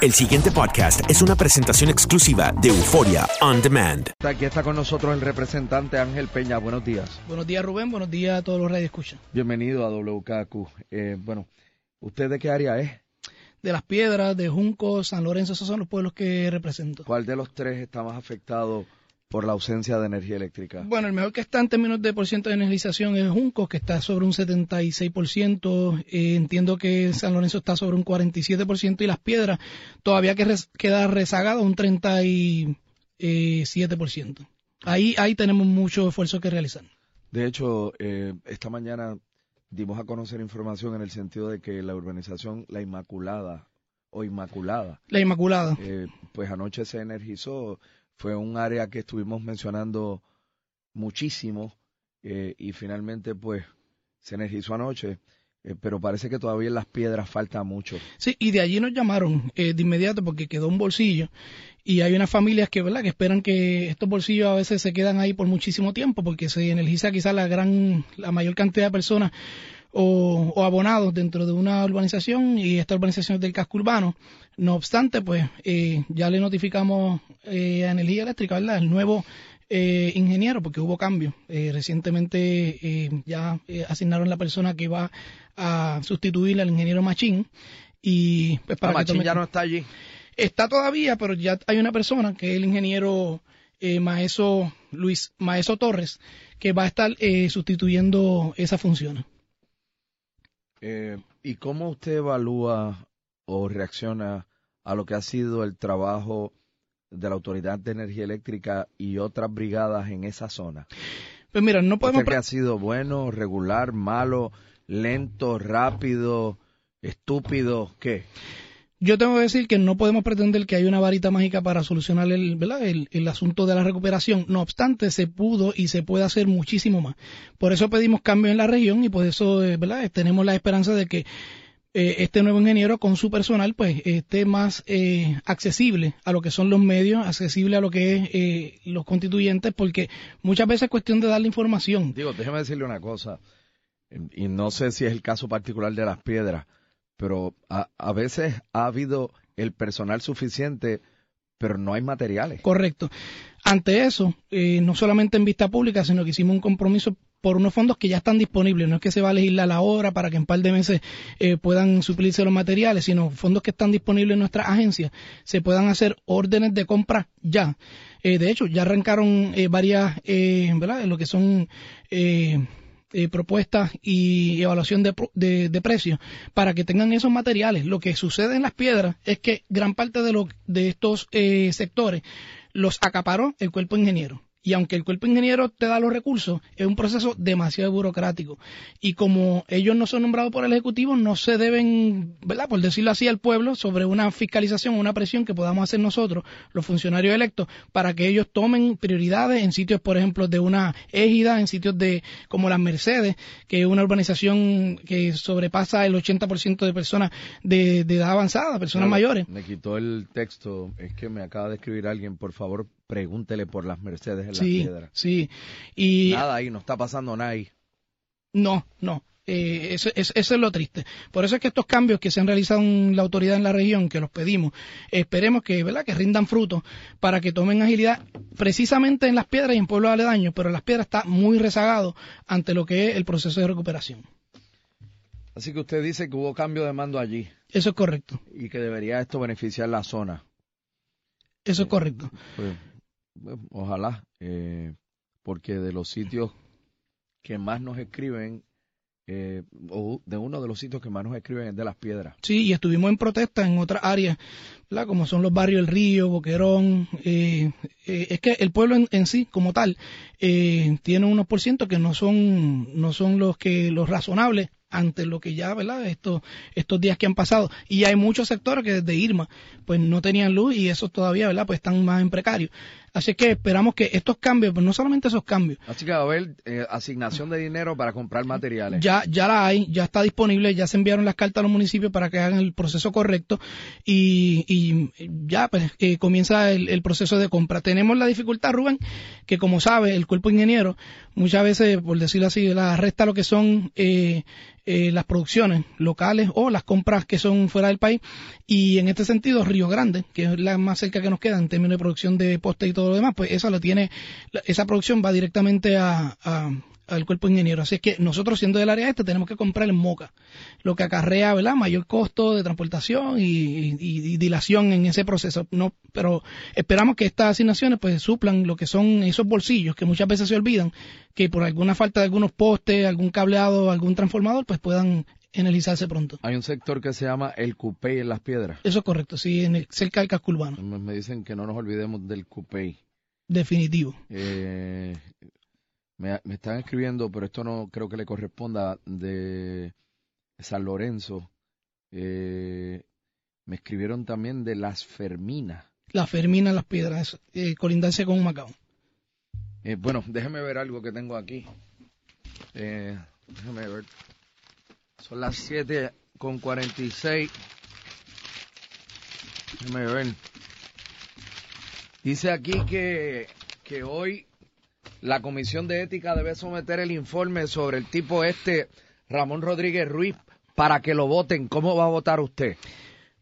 El siguiente podcast es una presentación exclusiva de Euforia On Demand. Aquí está con nosotros el representante Ángel Peña. Buenos días. Buenos días, Rubén. Buenos días a todos los escuchan. Bienvenido a WKQ. Eh, bueno, ¿usted de qué área es? De Las Piedras, de Junco, San Lorenzo, esos son los pueblos que represento. ¿Cuál de los tres está más afectado por la ausencia de energía eléctrica? Bueno, el mejor que está en términos de porcentaje de energización es Junco, que está sobre un 76%. Eh, entiendo que San Lorenzo está sobre un 47% y Las Piedras todavía que res, queda rezagado un 37%. Ahí, ahí tenemos mucho esfuerzo que realizar. De hecho, eh, esta mañana dimos a conocer información en el sentido de que la urbanización La Inmaculada o Inmaculada. La Inmaculada. Eh, pues anoche se energizó fue un área que estuvimos mencionando muchísimo eh, y finalmente pues se energizó anoche. Eh, pero parece que todavía en las piedras falta mucho. Sí, y de allí nos llamaron eh, de inmediato porque quedó un bolsillo y hay unas familias que, ¿verdad? que esperan que estos bolsillos a veces se quedan ahí por muchísimo tiempo porque se energiza quizás la gran, la mayor cantidad de personas o, o, abonados dentro de una urbanización y esta urbanización es del casco urbano. No obstante, pues eh, ya le notificamos eh, a Energía Eléctrica, ¿verdad? El nuevo eh, ingeniero, porque hubo cambio. Eh, recientemente eh, ya eh, asignaron la persona que va a sustituir al ingeniero Machín. Y pues para no, Machín tome... ya no está allí. Está todavía, pero ya hay una persona que es el ingeniero eh, Maeso Luis Maeso Torres, que va a estar eh, sustituyendo esa función. Eh, ¿Y cómo usted evalúa o reacciona a lo que ha sido el trabajo de la Autoridad de Energía Eléctrica y otras brigadas en esa zona? Pues mira, no podemos... ¿Usted que ha sido bueno, regular, malo, lento, rápido, estúpido? ¿Qué? Yo tengo que decir que no podemos pretender que hay una varita mágica para solucionar el, ¿verdad? El, asunto de la recuperación. No obstante, se pudo y se puede hacer muchísimo más. Por eso pedimos cambio en la región y por eso ¿verdad? tenemos la esperanza de que eh, este nuevo ingeniero con su personal pues esté más eh, accesible a lo que son los medios, accesible a lo que es eh, los constituyentes, porque muchas veces es cuestión de darle información. Digo, déjeme decirle una cosa, y no sé si es el caso particular de las piedras pero a, a, veces ha habido el personal suficiente, pero no hay materiales. Correcto. Ante eso, eh, no solamente en vista pública, sino que hicimos un compromiso por unos fondos que ya están disponibles. No es que se va a legislar la hora para que en un par de meses eh, puedan suplirse los materiales, sino fondos que están disponibles en nuestras agencias. Se puedan hacer órdenes de compra ya. Eh, de hecho, ya arrancaron varias, ¿verdad? Lo que son eh, propuestas y evaluación de, de, de precios para que tengan esos materiales. Lo que sucede en las piedras es que gran parte de, lo, de estos eh, sectores los acaparó el cuerpo ingeniero. Y aunque el cuerpo ingeniero te da los recursos, es un proceso demasiado burocrático. Y como ellos no son nombrados por el Ejecutivo, no se deben, ¿verdad? Por decirlo así al pueblo, sobre una fiscalización, una presión que podamos hacer nosotros, los funcionarios electos, para que ellos tomen prioridades en sitios, por ejemplo, de una égida, en sitios de como las Mercedes, que es una urbanización que sobrepasa el 80% de personas de, edad avanzada, personas mayores. Me quitó el texto, es que me acaba de escribir alguien, por favor, pregúntele por las Mercedes en sí, las piedras. Sí, y... Nada ahí, no está pasando nada ahí. No, no. Eh, eso, es lo triste. Por eso es que estos cambios que se han realizado en la autoridad en la región, que los pedimos, esperemos que, ¿verdad? que rindan frutos para que tomen agilidad precisamente en las piedras y en pueblos aledaños, pero las piedras está muy rezagado ante lo que es el proceso de recuperación. Así que usted dice que hubo cambio de mando allí. Eso es correcto. Y que debería esto beneficiar la zona. Eso es correcto. Pues, ojalá, eh, porque de los sitios que más nos escriben, eh, o de uno de los sitios que más nos escriben es de las piedras. Sí, y estuvimos en protesta en otras áreas, como son los barrios El Río, Boquerón. Eh, es que el pueblo en, sí, como tal, tiene unos por ciento que no son, no son los que los razonables ante lo que ya, ¿verdad? Estos, estos días que han pasado. Y hay muchos sectores que desde Irma, pues no tenían luz y esos todavía, ¿verdad? Pues están más en precario. Así que esperamos que estos cambios, pues no solamente esos cambios. Así que va a haber eh, asignación de dinero para comprar materiales. Ya, ya la hay, ya está disponible, ya se enviaron las cartas a los municipios para que hagan el proceso correcto y, y ya pues eh, comienza el, el, proceso de compra. Tenemos la dificultad, Rubén, que como sabe, el cuerpo ingeniero muchas veces, por decirlo así, la resta lo que son eh, eh, las producciones locales o las compras que son fuera del país. Y en este sentido, Río Grande, que es la más cerca que nos queda en términos de producción de poste y todo lo demás, pues esa lo tiene, esa producción va directamente a, al cuerpo ingeniero. Así es que nosotros siendo del área este tenemos que comprar en Moca, lo que acarrea ¿verdad? mayor costo de transportación y, dilación en ese proceso. No, pero esperamos que estas asignaciones pues suplan lo que son esos bolsillos que muchas veces se olvidan, que por alguna falta de algunos postes, algún cableado, algún transformador, pues puedan energizarse pronto. Hay un sector que se llama el Cupey en las piedras. Eso es correcto, sí, en el, cerca del casco urbano. Me dicen que no nos olvidemos del Cupey. Definitivo. Eh, me, están escribiendo, pero esto no creo que le corresponda, de San Lorenzo. Eh, me escribieron también de Las Ferminas. Las Ferminas, Las Piedras, eh, colindancia con Macao. Eh, bueno, déjeme ver algo que tengo aquí. Eh, déjeme ver. Son las 7 con 46. Déjeme ver. Dice aquí que, que hoy la Comisión de Ética debe someter el informe sobre el tipo este, Ramón Rodríguez Ruiz, para que lo voten. ¿Cómo va a votar usted?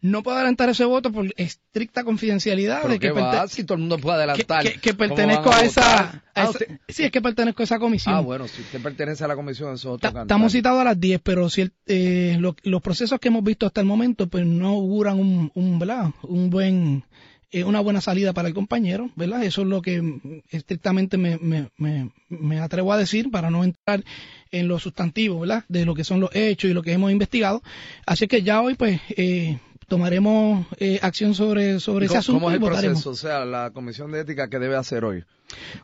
No puedo adelantar ese voto por estricta confidencialidad de que si todo el mundo puede adelantar. Que, pertenezco a, esa, ah, sí, es que pertenezco a esa comisión. Ah, bueno, si usted pertenece a la comisión, eso es otro Estamos citados a las 10, pero si eh, los procesos que hemos visto hasta el momento, pues no auguran un, un, un buen es una buena salida para el compañero, ¿verdad? Eso es lo que estrictamente me, me, me, atrevo a decir para no entrar en los sustantivos, ¿verdad? De lo que son los hechos y lo que hemos investigado. Así que ya hoy, pues, eh, tomaremos eh, acción sobre, sobre ese asunto. ¿Cómo es el proceso? O sea, la comisión de ética que debe hacer hoy.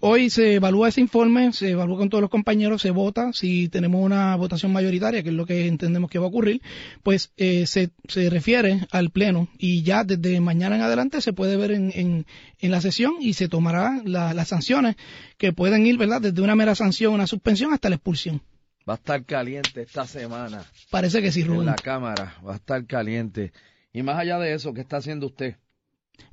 Hoy se evalúa ese informe, se evalúa con todos los compañeros, se vota. Si tenemos una votación mayoritaria, que es lo que entendemos que va a ocurrir, pues eh, se, se refiere al Pleno y ya desde mañana en adelante se puede ver en, en, en la sesión y se tomarán las sanciones que pueden ir, ¿verdad? Desde una mera sanción, una suspensión hasta la expulsión. Va a estar caliente esta semana. Parece que sí, Rubén. En la Cámara, va a estar caliente. Y más allá de eso, ¿qué está haciendo usted?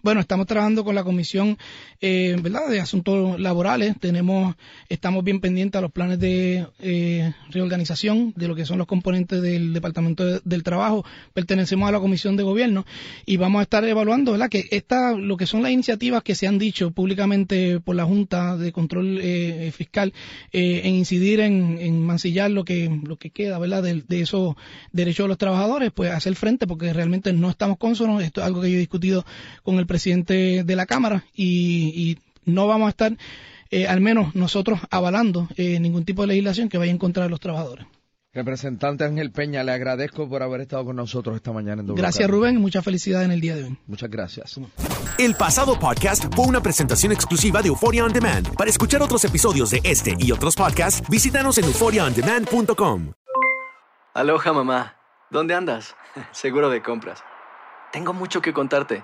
Bueno, estamos trabajando con la Comisión eh, ¿verdad? de Asuntos Laborales. Tenemos, estamos bien pendientes a los planes de eh, reorganización de lo que son los componentes del Departamento del Trabajo. Pertenecemos a la Comisión de Gobierno y vamos a estar evaluando ¿verdad? que esta, lo que son las iniciativas que se han dicho públicamente por la Junta de Control eh, Fiscal en incidir en, mancillar lo que, lo que queda ¿verdad? De, de, esos derechos de los trabajadores, pues hacer frente porque realmente no estamos consonos. Esto es algo que yo he discutido con el presidente de la Cámara y, no vamos a estar, eh, al menos nosotros, avalando eh, ningún tipo de legislación que vaya en contra de los trabajadores. Representante Ángel Peña, le agradezco por haber estado con nosotros esta mañana en doble Gracias. Rubén y mucha felicidad en el día de hoy. Muchas gracias. El pasado podcast fue una presentación exclusiva de Euphoria On Demand. Para escuchar otros episodios de este y otros podcasts, visítanos en euphoriaondemand.com. Aloha mamá, ¿dónde andas? Seguro de compras. Tengo mucho que contarte.